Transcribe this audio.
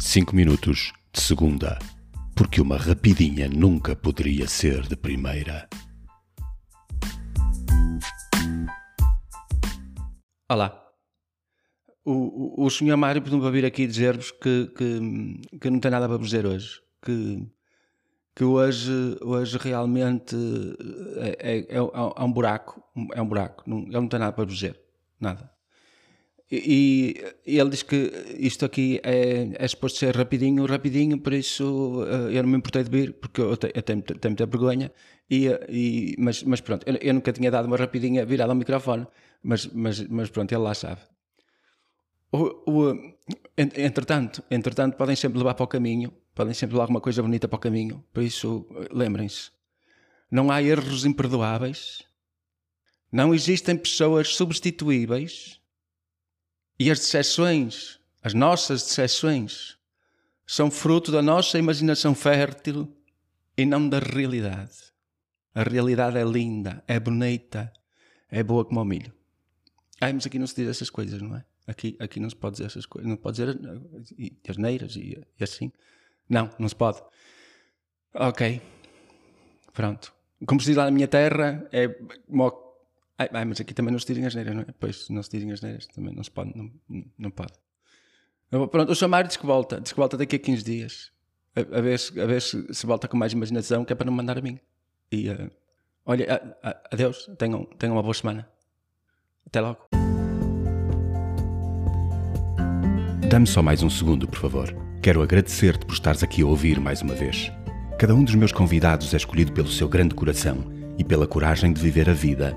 5 minutos de segunda, porque uma rapidinha nunca poderia ser de primeira. Olá. O, o, o senhor Mário pediu-me vir aqui dizer-vos que, que, que não tem nada para vos dizer hoje. Que, que hoje, hoje realmente é, é, é, é um buraco. É um buraco. Não, ele não tem nada para vos dizer. Nada. E, e, ele diz que isto aqui é, é suposto ser rapidinho, rapidinho, por isso uh, eu não me importei de vir, porque eu, te, eu tenho, tenho muita vergonha, e, e, mas, mas pronto, eu, eu, nunca tinha dado uma rapidinha virada ao microfone, mas, mas, mas pronto, ele lá sabe. O, o, entretanto, entretanto, podem sempre levar para o caminho, podem sempre levar alguma coisa bonita para o caminho, por isso lembrem-se, não há erros imperdoáveis, não existem pessoas substituíveis e as decepções, as nossas decepções, são fruto da nossa imaginação fértil e não da realidade. A realidade é linda, é bonita, é boa como o milho. Ah, mas aqui não se diz essas coisas, não é? Aqui, aqui não se pode dizer essas coisas. Não pode dizer asneiras e, e assim. Não, não se pode. Ok. Pronto. Como se diz lá na minha terra, é Ai, ai, mas aqui também não se dizem as neiras, não é? Pois, não se dizem as neiras, também não se pode, não, não pode. Pronto, o chamar diz que volta, diz que volta daqui a 15 dias. A, a ver, se, a ver se, se volta com mais imaginação, que é para não mandar a mim. E, uh, olha, a, a, adeus, tenham, tenham uma boa semana. Até logo. Dá-me só mais um segundo, por favor. Quero agradecer-te por estares aqui a ouvir mais uma vez. Cada um dos meus convidados é escolhido pelo seu grande coração e pela coragem de viver a vida